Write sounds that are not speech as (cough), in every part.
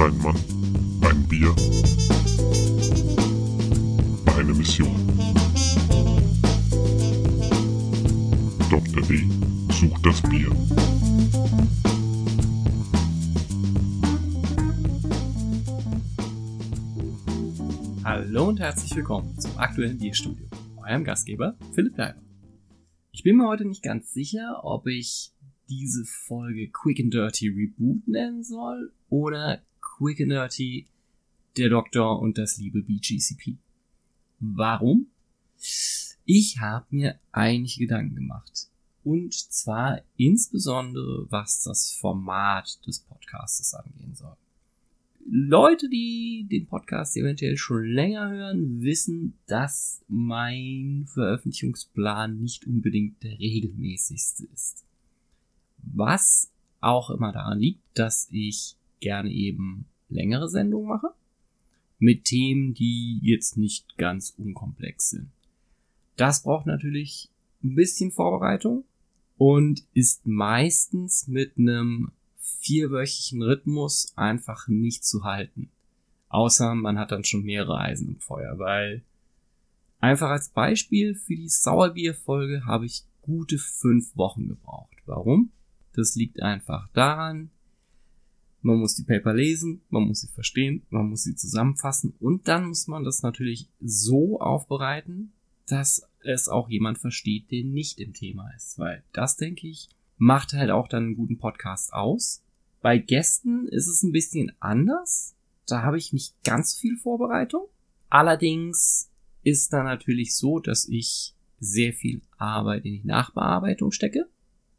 Ein Mann, ein Bier, eine Mission. Dr. D sucht das Bier. Hallo und herzlich willkommen zum aktuellen Bierstudio. Eurem Gastgeber Philipp Leiber. Ich bin mir heute nicht ganz sicher, ob ich diese Folge Quick and Dirty Reboot nennen soll oder Quick and Dirty der Doktor und das liebe BGCP. Warum? Ich habe mir einige Gedanken gemacht. Und zwar insbesondere, was das Format des Podcasts angehen soll. Leute, die den Podcast eventuell schon länger hören, wissen, dass mein Veröffentlichungsplan nicht unbedingt der regelmäßigste ist. Was auch immer daran liegt, dass ich gerne eben längere Sendungen mache. Mit Themen, die jetzt nicht ganz unkomplex sind. Das braucht natürlich ein bisschen Vorbereitung und ist meistens mit einem vierwöchigen Rhythmus einfach nicht zu halten. Außer man hat dann schon mehrere Eisen im Feuer, weil einfach als Beispiel für die Sauerbierfolge habe ich gute fünf Wochen gebraucht. Warum? Das liegt einfach daran, man muss die Paper lesen, man muss sie verstehen, man muss sie zusammenfassen und dann muss man das natürlich so aufbereiten, dass es auch jemand versteht, der nicht im Thema ist. Weil das, denke ich, macht halt auch dann einen guten Podcast aus. Bei Gästen ist es ein bisschen anders. Da habe ich nicht ganz viel Vorbereitung. Allerdings ist da natürlich so, dass ich sehr viel Arbeit in die Nachbearbeitung stecke.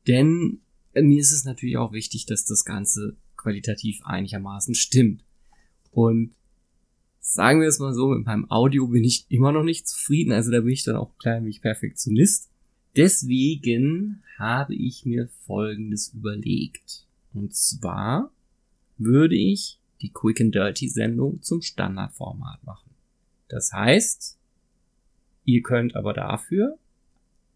Denn mir ist es natürlich auch wichtig, dass das Ganze qualitativ einigermaßen stimmt. Und sagen wir es mal so, mit meinem Audio bin ich immer noch nicht zufrieden, also da bin ich dann auch klein wie Perfektionist. Deswegen habe ich mir Folgendes überlegt. Und zwar würde ich die Quick and Dirty Sendung zum Standardformat machen. Das heißt, ihr könnt aber dafür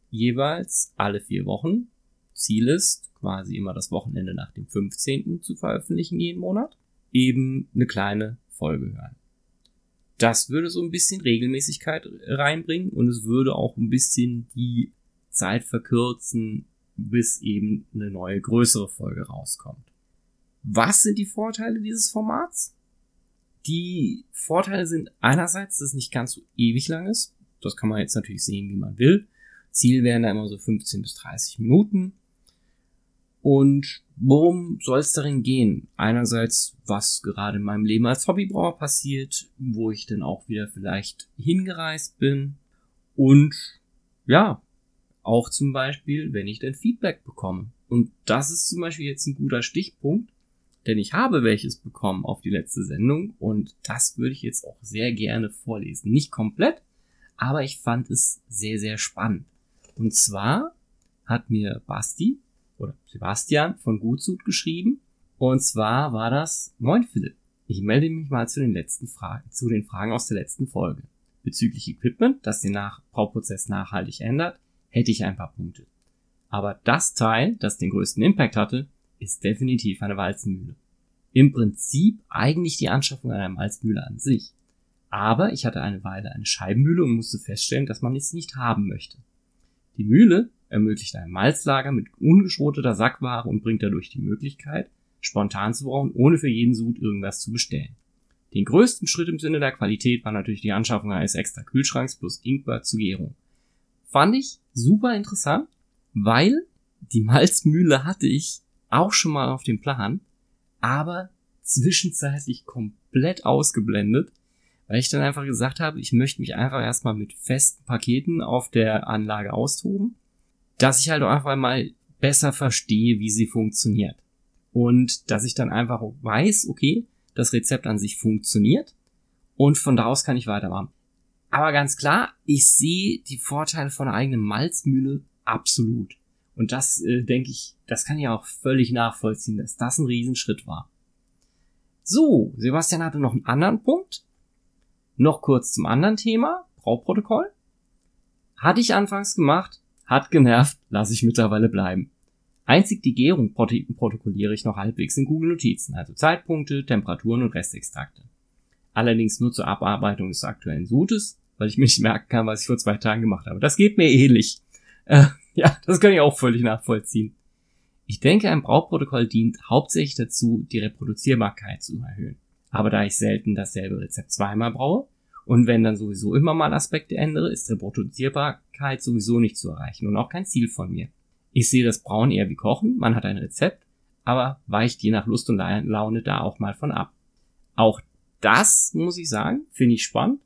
jeweils alle vier Wochen, Ziel ist quasi immer das Wochenende nach dem 15. zu veröffentlichen jeden Monat, eben eine kleine Folge hören. Das würde so ein bisschen Regelmäßigkeit reinbringen und es würde auch ein bisschen die Zeit verkürzen, bis eben eine neue größere Folge rauskommt. Was sind die Vorteile dieses Formats? Die Vorteile sind einerseits, dass es nicht ganz so ewig lang ist. Das kann man jetzt natürlich sehen, wie man will. Ziel wären da immer so 15 bis 30 Minuten. Und worum soll es darin gehen? Einerseits, was gerade in meinem Leben als Hobbybrauer passiert, wo ich dann auch wieder vielleicht hingereist bin. Und ja, auch zum Beispiel, wenn ich dann Feedback bekomme. Und das ist zum Beispiel jetzt ein guter Stichpunkt, denn ich habe welches bekommen auf die letzte Sendung und das würde ich jetzt auch sehr gerne vorlesen. Nicht komplett, aber ich fand es sehr, sehr spannend. Und zwar hat mir Basti oder Sebastian von Gutsud geschrieben. Und zwar war das, moin Philipp, ich melde mich mal zu den letzten Fragen, zu den Fragen aus der letzten Folge. Bezüglich Equipment, das den Nach Brauprozess nachhaltig ändert, hätte ich ein paar Punkte. Aber das Teil, das den größten Impact hatte, ist definitiv eine Walzenmühle. Im Prinzip eigentlich die Anschaffung einer Malzmühle an sich. Aber ich hatte eine Weile eine Scheibenmühle und musste feststellen, dass man es nicht haben möchte. Die Mühle ermöglicht ein Malzlager mit ungeschroteter Sackware und bringt dadurch die Möglichkeit, spontan zu brauen, ohne für jeden Sud irgendwas zu bestellen. Den größten Schritt im Sinne der Qualität war natürlich die Anschaffung eines extra Kühlschranks plus Ingwer zur Gärung. Fand ich super interessant, weil die Malzmühle hatte ich auch schon mal auf dem Plan, aber zwischenzeitlich komplett ausgeblendet, weil ich dann einfach gesagt habe, ich möchte mich einfach erstmal mit festen Paketen auf der Anlage austoben dass ich halt auch einfach mal besser verstehe, wie sie funktioniert. Und dass ich dann einfach weiß, okay, das Rezept an sich funktioniert und von da aus kann ich weitermachen. Aber ganz klar, ich sehe die Vorteile von einer eigenen Malzmühle absolut. Und das äh, denke ich, das kann ich auch völlig nachvollziehen, dass das ein Riesenschritt war. So, Sebastian hatte noch einen anderen Punkt. Noch kurz zum anderen Thema, Brauprotokoll. Hatte ich anfangs gemacht, hat genervt, lasse ich mittlerweile bleiben. Einzig die Gärung protokolliere ich noch halbwegs in Google Notizen, also Zeitpunkte, Temperaturen und Restextrakte. Allerdings nur zur Abarbeitung des aktuellen Sutes, weil ich mir nicht merken kann, was ich vor zwei Tagen gemacht habe. Das geht mir ähnlich. Äh, ja, das kann ich auch völlig nachvollziehen. Ich denke, ein Brauchprotokoll dient hauptsächlich dazu, die Reproduzierbarkeit zu erhöhen. Aber da ich selten dasselbe Rezept zweimal braue und wenn dann sowieso immer mal Aspekte ändere, ist Reproduzierbarkeit sowieso nicht zu erreichen und auch kein Ziel von mir. Ich sehe das Brauen eher wie Kochen, man hat ein Rezept, aber weicht je nach Lust und Laune da auch mal von ab. Auch das, muss ich sagen, finde ich spannend.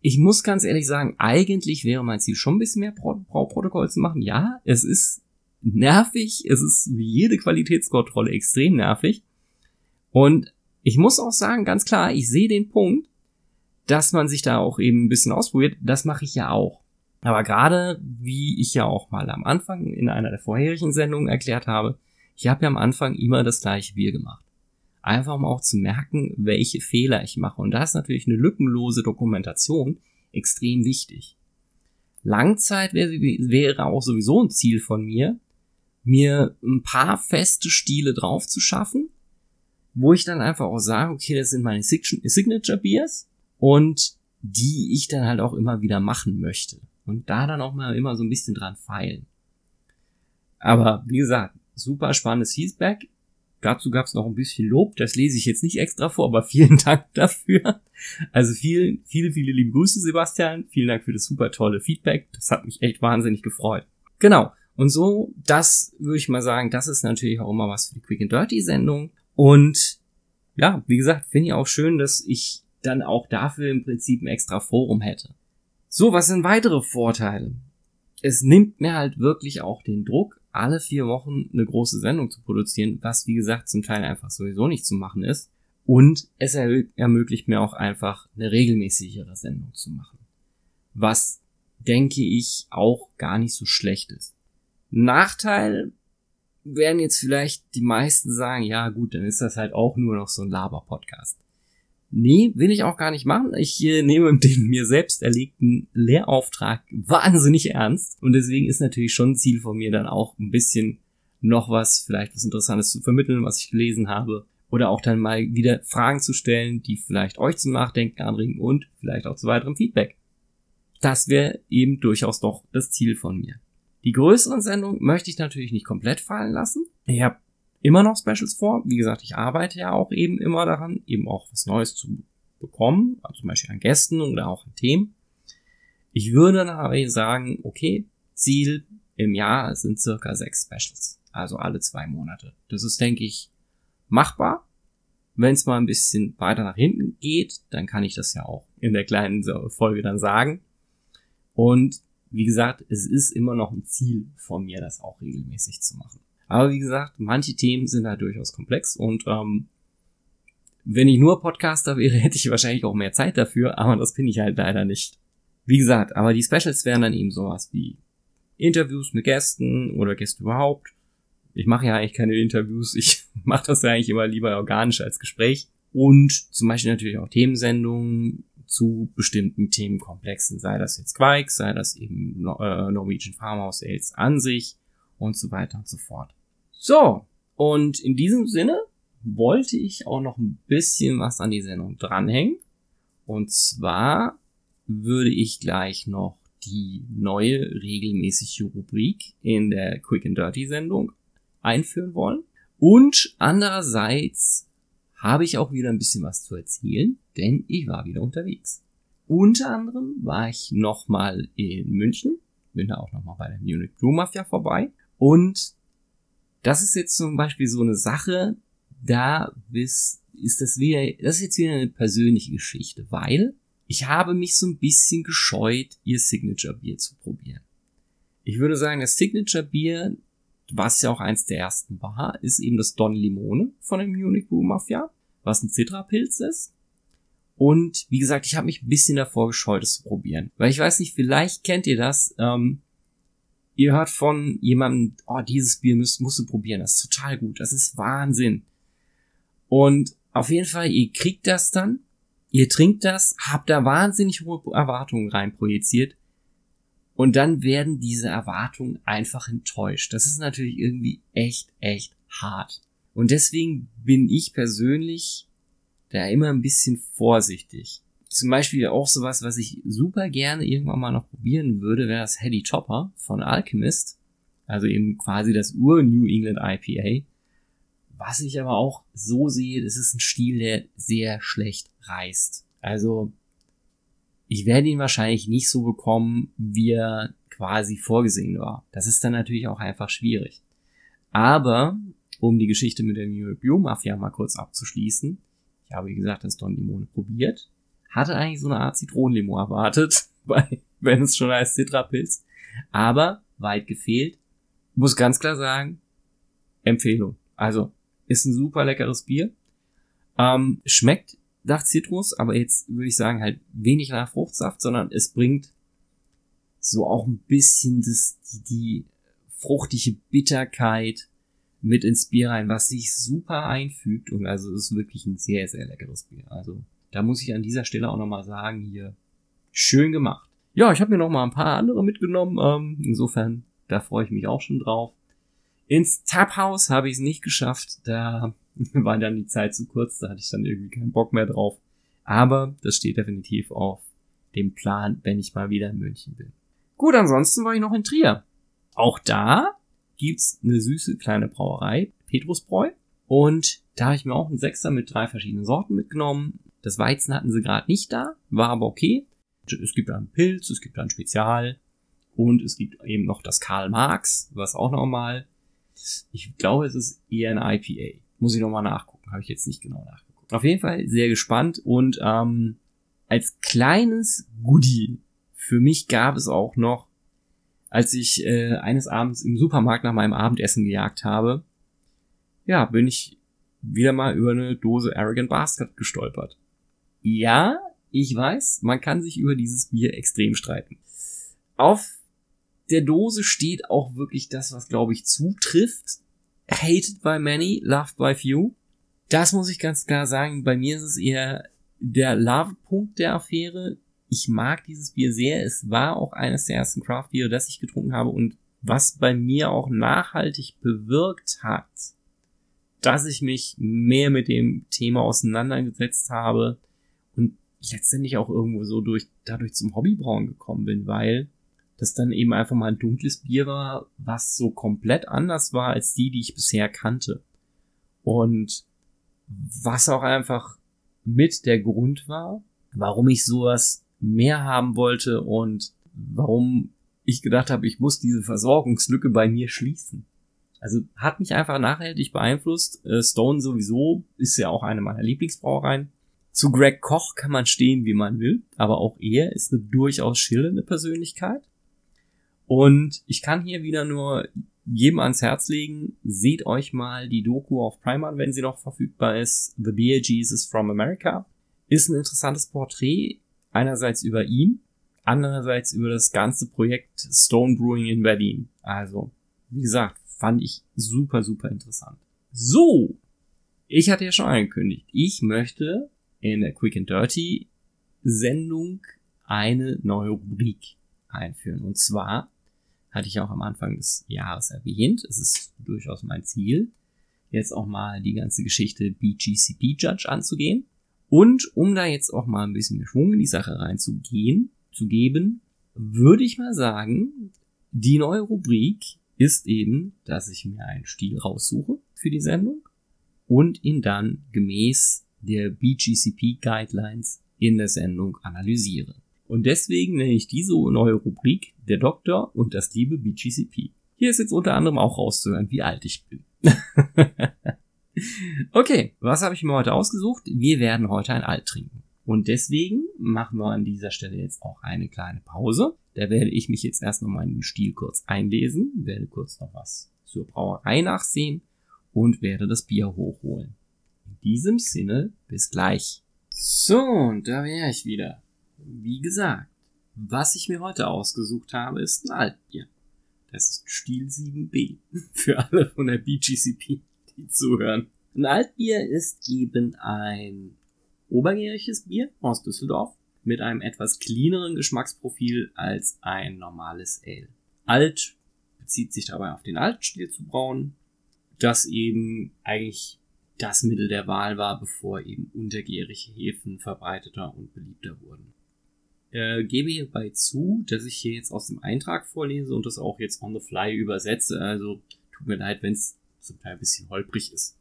Ich muss ganz ehrlich sagen, eigentlich wäre mein Ziel schon ein bisschen mehr Brauprotokoll zu machen. Ja, es ist nervig, es ist wie jede Qualitätskontrolle extrem nervig. Und ich muss auch sagen, ganz klar, ich sehe den Punkt, dass man sich da auch eben ein bisschen ausprobiert. Das mache ich ja auch. Aber gerade, wie ich ja auch mal am Anfang in einer der vorherigen Sendungen erklärt habe, ich habe ja am Anfang immer das gleiche Bier gemacht. Einfach um auch zu merken, welche Fehler ich mache. Und da ist natürlich eine lückenlose Dokumentation extrem wichtig. Langzeit wäre, wäre auch sowieso ein Ziel von mir, mir ein paar feste Stile drauf zu schaffen, wo ich dann einfach auch sage, okay, das sind meine Signature Beers und die ich dann halt auch immer wieder machen möchte und da dann auch mal immer so ein bisschen dran feilen. Aber wie gesagt, super spannendes Feedback. Dazu gab es noch ein bisschen Lob, das lese ich jetzt nicht extra vor, aber vielen (laughs) Dank dafür. Also vielen, viele, viele liebe Grüße, Sebastian. Vielen Dank für das super tolle Feedback. Das hat mich echt wahnsinnig gefreut. Genau. Und so, das würde ich mal sagen, das ist natürlich auch immer was für die Quick and Dirty Sendung. Und ja, wie gesagt, finde ich auch schön, dass ich dann auch dafür im Prinzip ein extra Forum hätte. So, was sind weitere Vorteile? Es nimmt mir halt wirklich auch den Druck, alle vier Wochen eine große Sendung zu produzieren, was wie gesagt zum Teil einfach sowieso nicht zu machen ist. Und es ermöglicht mir auch einfach eine regelmäßigere Sendung zu machen. Was denke ich auch gar nicht so schlecht ist. Nachteil werden jetzt vielleicht die meisten sagen, ja gut, dann ist das halt auch nur noch so ein Laber-Podcast. Nee, will ich auch gar nicht machen. Ich äh, nehme (laughs) den mir selbst erlegten Lehrauftrag wahnsinnig ernst. Und deswegen ist natürlich schon ein Ziel von mir dann auch ein bisschen noch was, vielleicht was Interessantes zu vermitteln, was ich gelesen habe. Oder auch dann mal wieder Fragen zu stellen, die vielleicht euch zum Nachdenken anregen und vielleicht auch zu weiterem Feedback. Das wäre eben durchaus doch das Ziel von mir. Die größeren Sendungen möchte ich natürlich nicht komplett fallen lassen. Ich habe immer noch Specials vor. Wie gesagt, ich arbeite ja auch eben immer daran, eben auch was Neues zu bekommen, also zum Beispiel an Gästen oder auch an Themen. Ich würde dann aber sagen, okay, Ziel im Jahr sind circa sechs Specials, also alle zwei Monate. Das ist, denke ich, machbar. Wenn es mal ein bisschen weiter nach hinten geht, dann kann ich das ja auch in der kleinen Folge dann sagen. Und wie gesagt, es ist immer noch ein Ziel von mir, das auch regelmäßig zu machen. Aber wie gesagt, manche Themen sind halt durchaus komplex und ähm, wenn ich nur Podcaster wäre, (laughs) hätte ich wahrscheinlich auch mehr Zeit dafür, aber das bin ich halt leider nicht. Wie gesagt, aber die Specials wären dann eben sowas wie Interviews mit Gästen oder Gäste überhaupt. Ich mache ja eigentlich keine Interviews, ich (laughs) mache das ja eigentlich immer lieber organisch als Gespräch. Und zum Beispiel natürlich auch Themensendungen zu bestimmten Themenkomplexen, sei das jetzt Quake, sei das eben äh, Norwegian Farmhouse Sales an sich und so weiter und so fort. So, und in diesem Sinne wollte ich auch noch ein bisschen was an die Sendung dranhängen. Und zwar würde ich gleich noch die neue regelmäßige Rubrik in der Quick and Dirty Sendung einführen wollen. Und andererseits habe ich auch wieder ein bisschen was zu erzählen, denn ich war wieder unterwegs. Unter anderem war ich nochmal in München, bin da auch nochmal bei der Munich Brew Mafia vorbei und das ist jetzt zum Beispiel so eine Sache, da ist, ist das wieder, das ist jetzt wieder eine persönliche Geschichte, weil ich habe mich so ein bisschen gescheut, ihr Signature Bier zu probieren. Ich würde sagen, das Signature Bier, was ja auch eins der ersten war, ist eben das Don Limone von der Munich Brew Mafia, was ein Citrapilz ist. Und wie gesagt, ich habe mich ein bisschen davor gescheut, es zu probieren. Weil ich weiß nicht, vielleicht kennt ihr das. Ähm, ihr hört von jemandem, oh, dieses Bier musst, musst du probieren, das ist total gut, das ist Wahnsinn. Und auf jeden Fall, ihr kriegt das dann, ihr trinkt das, habt da wahnsinnig hohe Erwartungen reinprojiziert Und dann werden diese Erwartungen einfach enttäuscht. Das ist natürlich irgendwie echt, echt hart. Und deswegen bin ich persönlich da immer ein bisschen vorsichtig. Zum Beispiel auch sowas, was ich super gerne irgendwann mal noch probieren würde, wäre das Heady Topper von Alchemist. Also eben quasi das Ur-New England IPA. Was ich aber auch so sehe, das ist ein Stil, der sehr schlecht reißt. Also ich werde ihn wahrscheinlich nicht so bekommen, wie er quasi vorgesehen war. Das ist dann natürlich auch einfach schwierig. Aber, um die Geschichte mit der New York Biomafia mal kurz abzuschließen, ich habe, wie gesagt, das Don Limone probiert, hatte eigentlich so eine Art Zitronenlimo erwartet, (laughs) wenn es schon heißt Citrapilz, aber weit gefehlt. Muss ganz klar sagen, Empfehlung. Also, ist ein super leckeres Bier. Ähm, schmeckt nach Zitrus, aber jetzt würde ich sagen halt wenig nach Fruchtsaft, sondern es bringt so auch ein bisschen das, die, die fruchtige Bitterkeit mit ins Bier rein, was sich super einfügt und also ist wirklich ein sehr, sehr leckeres Bier. Also da muss ich an dieser Stelle auch nochmal sagen, hier schön gemacht. Ja, ich habe mir noch mal ein paar andere mitgenommen. Ähm, insofern, da freue ich mich auch schon drauf. Ins Tabhaus habe ich es nicht geschafft. Da (laughs) war dann die Zeit zu kurz, da hatte ich dann irgendwie keinen Bock mehr drauf. Aber das steht definitiv auf dem Plan, wenn ich mal wieder in München bin. Gut, ansonsten war ich noch in Trier. Auch da gibt's eine süße kleine Brauerei, Petrusbräu. Und da habe ich mir auch einen Sechser mit drei verschiedenen Sorten mitgenommen. Das Weizen hatten sie gerade nicht da, war aber okay. Es gibt einen Pilz, es gibt ein Spezial und es gibt eben noch das Karl Marx, was auch nochmal, ich glaube, es ist eher ein IPA. Muss ich nochmal nachgucken, habe ich jetzt nicht genau nachgeguckt. Auf jeden Fall sehr gespannt und ähm, als kleines Goodie für mich gab es auch noch, als ich äh, eines Abends im Supermarkt nach meinem Abendessen gejagt habe, ja, bin ich wieder mal über eine Dose Arrogant Bastard gestolpert. Ja, ich weiß, man kann sich über dieses Bier extrem streiten. Auf der Dose steht auch wirklich das, was glaube ich zutrifft. Hated by many, loved by few. Das muss ich ganz klar sagen. Bei mir ist es eher der Love-Punkt der Affäre. Ich mag dieses Bier sehr. Es war auch eines der ersten Craft Bier, das ich getrunken habe und was bei mir auch nachhaltig bewirkt hat, dass ich mich mehr mit dem Thema auseinandergesetzt habe letztendlich auch irgendwo so durch, dadurch zum Hobbybrauen gekommen bin, weil das dann eben einfach mal ein dunkles Bier war, was so komplett anders war als die, die ich bisher kannte. Und was auch einfach mit der Grund war, warum ich sowas mehr haben wollte und warum ich gedacht habe, ich muss diese Versorgungslücke bei mir schließen. Also hat mich einfach nachhaltig beeinflusst. Äh, Stone sowieso ist ja auch eine meiner Lieblingsbrauereien. Zu Greg Koch kann man stehen, wie man will, aber auch er ist eine durchaus schillernde Persönlichkeit. Und ich kann hier wieder nur jedem ans Herz legen, seht euch mal die Doku auf Prime wenn sie noch verfügbar ist. The Beer Jesus from America. Ist ein interessantes Porträt, einerseits über ihn, andererseits über das ganze Projekt Stone Brewing in Berlin. Also, wie gesagt, fand ich super, super interessant. So, ich hatte ja schon angekündigt, ich möchte in der Quick and Dirty Sendung eine neue Rubrik einführen. Und zwar hatte ich auch am Anfang des Jahres erwähnt. Es ist durchaus mein Ziel, jetzt auch mal die ganze Geschichte BGCP Judge anzugehen. Und um da jetzt auch mal ein bisschen mehr Schwung in die Sache reinzugehen, zu geben, würde ich mal sagen, die neue Rubrik ist eben, dass ich mir einen Stil raussuche für die Sendung und ihn dann gemäß der BGCP Guidelines in der Sendung analysiere. Und deswegen nenne ich diese neue Rubrik der Doktor und das liebe BGCP. Hier ist jetzt unter anderem auch rauszuhören, wie alt ich bin. (laughs) okay, was habe ich mir heute ausgesucht? Wir werden heute ein Alt trinken. Und deswegen machen wir an dieser Stelle jetzt auch eine kleine Pause. Da werde ich mich jetzt erst nochmal in den Stil kurz einlesen, werde kurz noch was zur Brauerei nachsehen und werde das Bier hochholen. In diesem Sinne, bis gleich. So, und da wäre ich wieder wie gesagt, was ich mir heute ausgesucht habe, ist ein Altbier. Das ist Stil 7b. (laughs) Für alle von der BGCP, die zuhören. Ein Altbier ist eben ein obergäriges Bier aus Düsseldorf, mit einem etwas cleaneren Geschmacksprofil als ein normales Ale. Alt bezieht sich dabei auf den Altstil zu brauen, das eben eigentlich das Mittel der Wahl war, bevor eben untergärige Hefen verbreiteter und beliebter wurden. Äh, gebe hierbei zu, dass ich hier jetzt aus dem Eintrag vorlese und das auch jetzt on the fly übersetze, also tut mir leid, wenn es zum Teil ein bisschen holprig ist.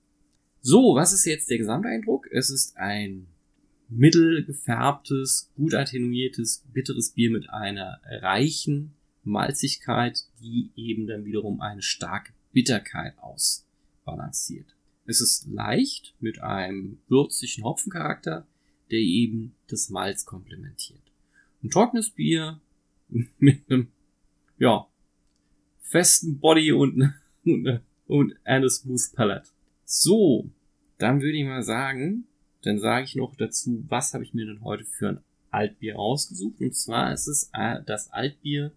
So, was ist jetzt der Gesamteindruck? Es ist ein mittelgefärbtes, gut attenuiertes, bitteres Bier mit einer reichen Malzigkeit, die eben dann wiederum eine starke Bitterkeit ausbalanciert. Es ist leicht mit einem würzigen Hopfencharakter, der eben das Malz komplementiert. Ein trockenes Bier (laughs) mit einem, ja, festen Body und, und, und eine smooth Palette. So, dann würde ich mal sagen, dann sage ich noch dazu, was habe ich mir denn heute für ein Altbier rausgesucht. Und zwar ist es äh, das Altbier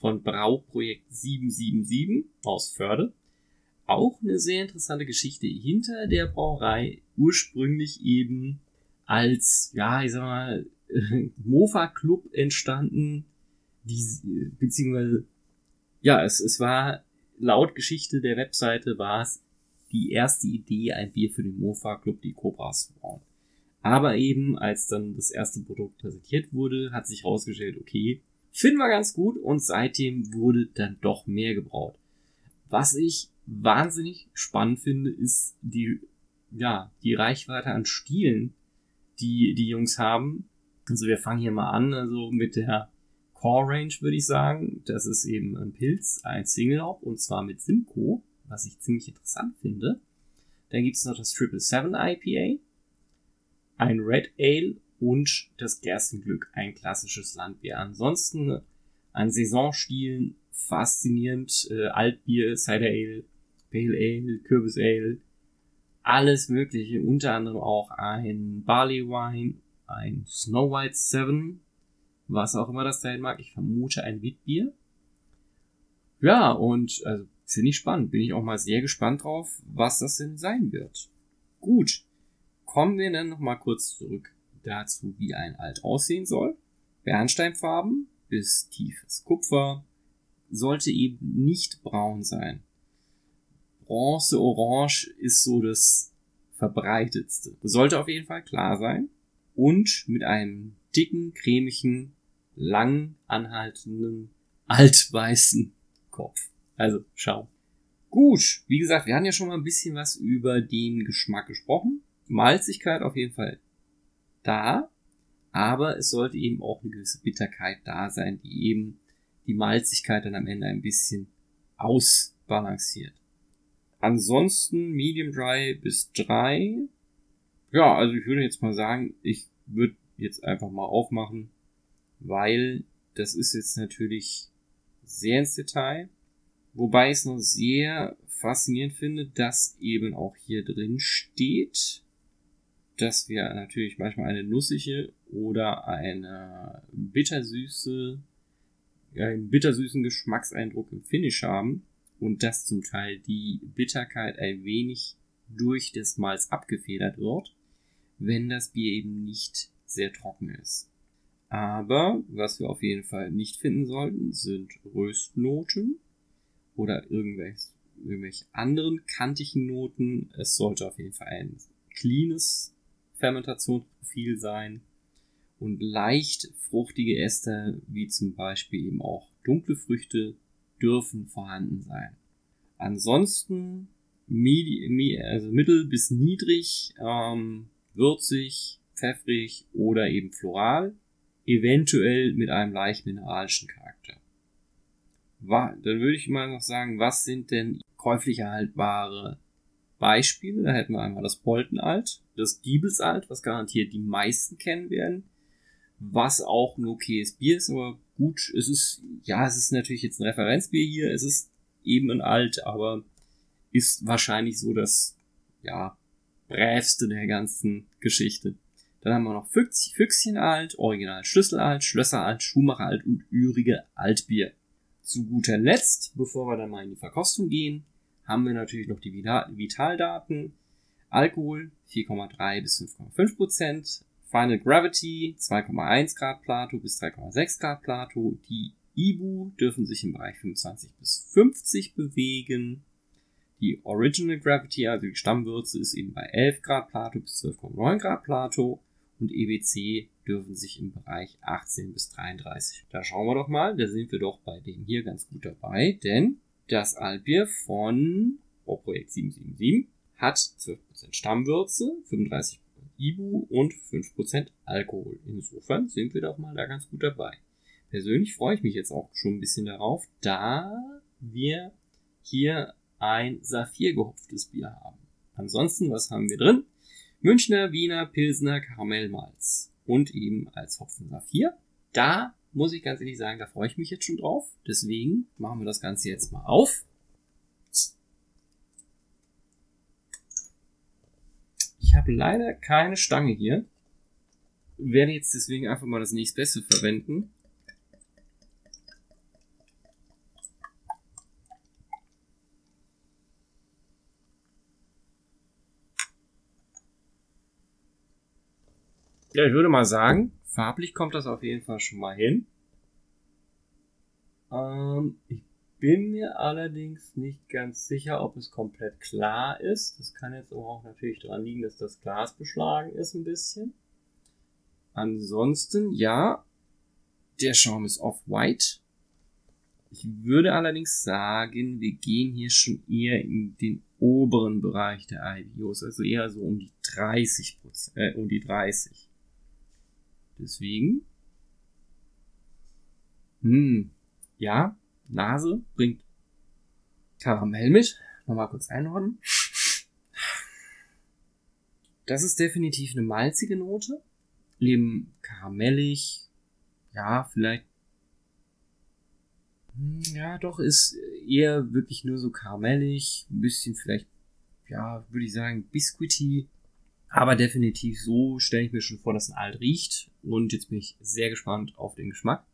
von Brauprojekt 777 aus Förde. Auch eine sehr interessante Geschichte hinter der Brauerei. Ursprünglich eben als, ja, ich sag mal, Mofa-Club entstanden, die, beziehungsweise, ja, es, es war laut Geschichte der Webseite war es die erste Idee, ein Bier für den Mofa Club, die Cobras zu bauen. Aber eben, als dann das erste Produkt präsentiert wurde, hat sich herausgestellt, okay, finden wir ganz gut und seitdem wurde dann doch mehr gebraut. Was ich wahnsinnig spannend finde, ist die, ja, die Reichweite an Stilen, die die Jungs haben. Also wir fangen hier mal an, also mit der Core Range würde ich sagen. Das ist eben ein Pilz, ein Single Hop und zwar mit Simcoe was ich ziemlich interessant finde. Dann gibt es noch das Triple Seven IPA, ein Red Ale und das Gerstenglück, ein klassisches Landbier. Ansonsten an Saisonstilen faszinierend, äh, Altbier, Cider Ale, Pale Ale, Kürbis Ale, alles mögliche, unter anderem auch ein Barley Wine, ein Snow White Seven, was auch immer das sein mag, ich vermute ein Witbier. Ja, und also Finde ich spannend. Bin ich auch mal sehr gespannt drauf, was das denn sein wird. Gut. Kommen wir dann nochmal kurz zurück dazu, wie ein Alt aussehen soll. Bernsteinfarben bis tiefes Kupfer sollte eben nicht braun sein. Bronze Orange ist so das verbreitetste. Sollte auf jeden Fall klar sein und mit einem dicken, cremigen, lang anhaltenden, altweißen Kopf. Also, schau. Gut, wie gesagt, wir haben ja schon mal ein bisschen was über den Geschmack gesprochen. Malzigkeit auf jeden Fall da, aber es sollte eben auch eine gewisse Bitterkeit da sein, die eben die Malzigkeit dann am Ende ein bisschen ausbalanciert. Ansonsten Medium Dry bis drei. Ja, also ich würde jetzt mal sagen, ich würde jetzt einfach mal aufmachen, weil das ist jetzt natürlich sehr ins Detail. Wobei ich es noch sehr faszinierend finde, dass eben auch hier drin steht, dass wir natürlich manchmal eine nussige oder eine bittersüße, einen bittersüßen Geschmackseindruck im Finish haben und dass zum Teil die Bitterkeit ein wenig durch das Malz abgefedert wird, wenn das Bier eben nicht sehr trocken ist. Aber was wir auf jeden Fall nicht finden sollten, sind Röstnoten oder irgendwelche, irgendwelche anderen kantigen Noten. Es sollte auf jeden Fall ein cleanes Fermentationsprofil sein und leicht fruchtige Äste, wie zum Beispiel eben auch dunkle Früchte, dürfen vorhanden sein. Ansonsten also mittel bis niedrig, ähm, würzig, pfeffrig oder eben floral, eventuell mit einem leicht mineralischen Charakter dann würde ich mal noch sagen, was sind denn käuflich erhaltbare Beispiele? Da hätten wir einmal das Poltenalt, das Diebelsalt, was garantiert die meisten kennen werden, was auch ein okayes Bier ist, aber gut, es ist, ja, es ist natürlich jetzt ein Referenzbier hier, es ist eben ein Alt, aber ist wahrscheinlich so das, ja, brävste der ganzen Geschichte. Dann haben wir noch Füchschenalt, Original Schlüsselalt, Schlösseralt, Schuhmacheralt und Ürige Altbier. Zu guter Letzt, bevor wir dann mal in die Verkostung gehen, haben wir natürlich noch die Vitaldaten. Alkohol 4,3 bis 5,5 Prozent, Final Gravity 2,1 Grad Plato bis 3,6 Grad Plato. Die Ibu dürfen sich im Bereich 25 bis 50 bewegen. Die Original Gravity, also die Stammwürze, ist eben bei 11 Grad Plato bis 12,9 Grad Plato und EBC dürfen sich im Bereich 18 bis 33. Da schauen wir doch mal, da sind wir doch bei dem hier ganz gut dabei, denn das Altbier von Projekt 777 hat 12% Stammwürze, 35% Ibu und 5% Alkohol. Insofern sind wir doch mal da ganz gut dabei. Persönlich freue ich mich jetzt auch schon ein bisschen darauf, da wir hier ein Saphir gehopftes Bier haben. Ansonsten, was haben wir drin? Münchner, Wiener, Pilsner, Karamellmalz und eben als Hopfen Saphir. Da muss ich ganz ehrlich sagen, da freue ich mich jetzt schon drauf. Deswegen machen wir das Ganze jetzt mal auf. Ich habe leider keine Stange hier. Werde jetzt deswegen einfach mal das nächstbeste verwenden. Ja, ich würde mal sagen, farblich kommt das auf jeden Fall schon mal hin. Ähm, ich bin mir allerdings nicht ganz sicher, ob es komplett klar ist. Das kann jetzt aber auch natürlich daran liegen, dass das Glas beschlagen ist ein bisschen. Ansonsten, ja, der Schaum ist off-white. Ich würde allerdings sagen, wir gehen hier schon eher in den oberen Bereich der IBOs, also eher so um die 30% äh, um die 30. Deswegen, hm, ja, Nase bringt Karamell mit. Nochmal kurz einordnen. Das ist definitiv eine malzige Note. Eben karamellig. Ja, vielleicht. Hm, ja, doch, ist eher wirklich nur so karamellig. Ein bisschen vielleicht, ja, würde ich sagen, biscuity. Aber definitiv so stelle ich mir schon vor, dass ein Alt riecht. Und jetzt bin ich sehr gespannt auf den Geschmack.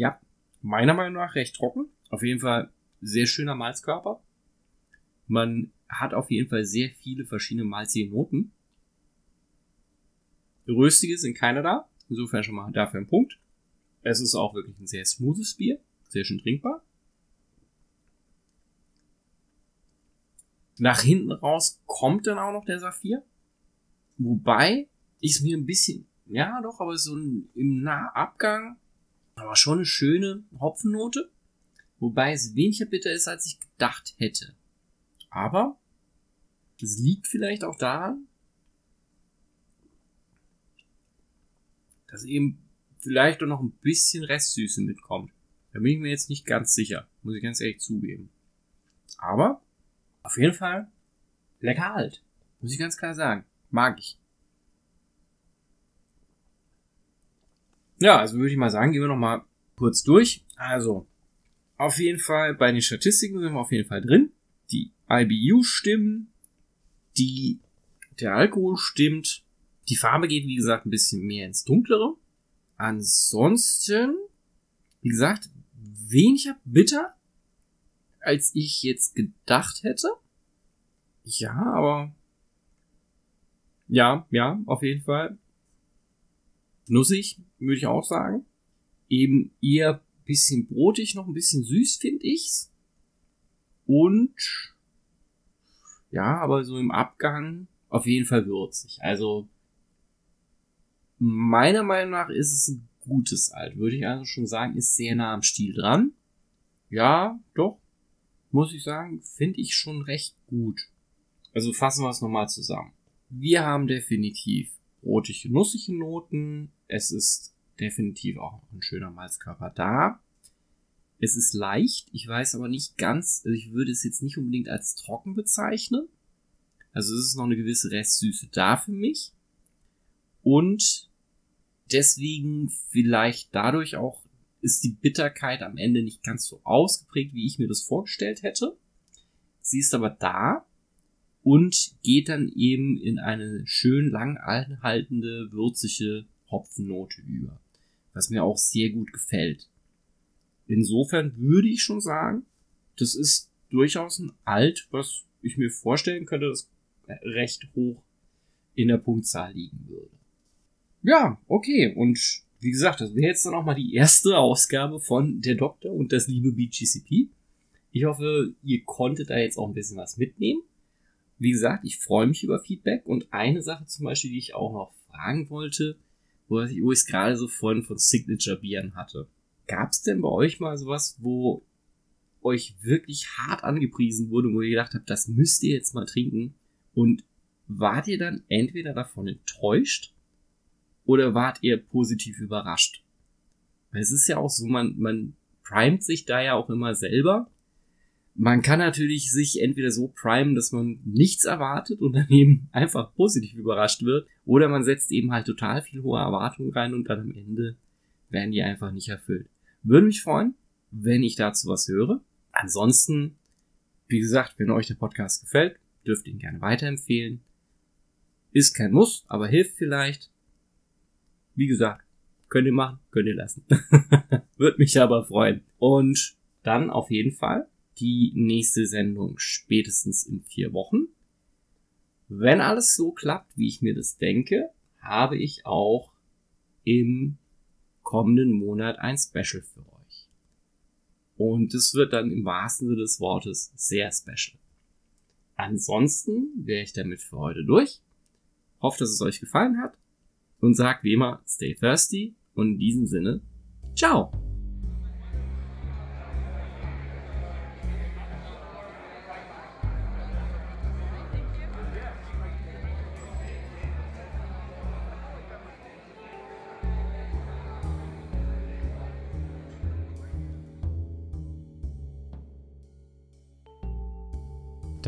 Ja, meiner Meinung nach recht trocken. Auf jeden Fall sehr schöner Malzkörper. Man hat auf jeden Fall sehr viele verschiedene malzige Noten. Röstige sind keine da. Insofern schon mal dafür ein Punkt. Es ist auch wirklich ein sehr smoothes Bier. Sehr schön trinkbar. Nach hinten raus kommt dann auch noch der Saphir. Wobei ich es mir ein bisschen, ja doch, aber so im Nahabgang aber schon eine schöne Hopfennote. Wobei es weniger bitter ist, als ich gedacht hätte. Aber es liegt vielleicht auch daran, dass eben vielleicht auch noch ein bisschen Restsüße mitkommt. Da bin ich mir jetzt nicht ganz sicher, muss ich ganz ehrlich zugeben. Aber auf jeden Fall lecker alt, muss ich ganz klar sagen. Mag ich. Ja, also würde ich mal sagen, gehen wir noch mal kurz durch. Also, auf jeden Fall bei den Statistiken sind wir auf jeden Fall drin. Die IBU stimmen, die, der Alkohol stimmt, die Farbe geht, wie gesagt, ein bisschen mehr ins Dunklere. Ansonsten, wie gesagt, weniger bitter, als ich jetzt gedacht hätte. Ja, aber ja, ja, auf jeden Fall nussig, würde ich auch sagen. Eben eher bisschen brotig, noch ein bisschen süß, finde ich's. Und ja, aber so im Abgang auf jeden Fall würzig. Also meiner Meinung nach ist es ein gutes Alt, würde ich also schon sagen, ist sehr nah am Stil dran. Ja, doch, muss ich sagen, finde ich schon recht gut. Also fassen wir es nochmal zusammen. Wir haben definitiv brotige, nussige Noten, es ist definitiv auch ein schöner Malzkörper da. Es ist leicht, ich weiß aber nicht ganz, also ich würde es jetzt nicht unbedingt als trocken bezeichnen. Also es ist noch eine gewisse Restsüße da für mich. Und deswegen vielleicht dadurch auch ist die Bitterkeit am Ende nicht ganz so ausgeprägt, wie ich mir das vorgestellt hätte. Sie ist aber da und geht dann eben in eine schön lang anhaltende, würzige Hopfennote über, was mir auch sehr gut gefällt. Insofern würde ich schon sagen, das ist durchaus ein Alt, was ich mir vorstellen könnte, das recht hoch in der Punktzahl liegen würde. Ja, okay. Und wie gesagt, das wäre jetzt dann auch mal die erste Ausgabe von Der Doktor und das liebe BGCP. Ich hoffe, ihr konntet da jetzt auch ein bisschen was mitnehmen. Wie gesagt, ich freue mich über Feedback und eine Sache zum Beispiel, die ich auch noch fragen wollte, wo ich es gerade so vorhin von Signature-Bieren hatte. Gab es denn bei euch mal sowas, wo euch wirklich hart angepriesen wurde, wo ihr gedacht habt, das müsst ihr jetzt mal trinken? Und wart ihr dann entweder davon enttäuscht oder wart ihr positiv überrascht? Weil es ist ja auch so, man, man primet sich da ja auch immer selber. Man kann natürlich sich entweder so primen, dass man nichts erwartet und dann eben einfach positiv überrascht wird, oder man setzt eben halt total viel hohe Erwartungen rein und dann am Ende werden die einfach nicht erfüllt. Würde mich freuen, wenn ich dazu was höre. Ansonsten, wie gesagt, wenn euch der Podcast gefällt, dürft ihr ihn gerne weiterempfehlen. Ist kein Muss, aber hilft vielleicht. Wie gesagt, könnt ihr machen, könnt ihr lassen. (laughs) Würde mich aber freuen. Und dann auf jeden Fall die nächste Sendung spätestens in vier Wochen. Wenn alles so klappt, wie ich mir das denke, habe ich auch im kommenden Monat ein Special für euch. Und es wird dann im wahrsten Sinne des Wortes sehr special. Ansonsten wäre ich damit für heute durch. Hoffe, dass es euch gefallen hat und sagt wie immer, stay thirsty und in diesem Sinne, ciao!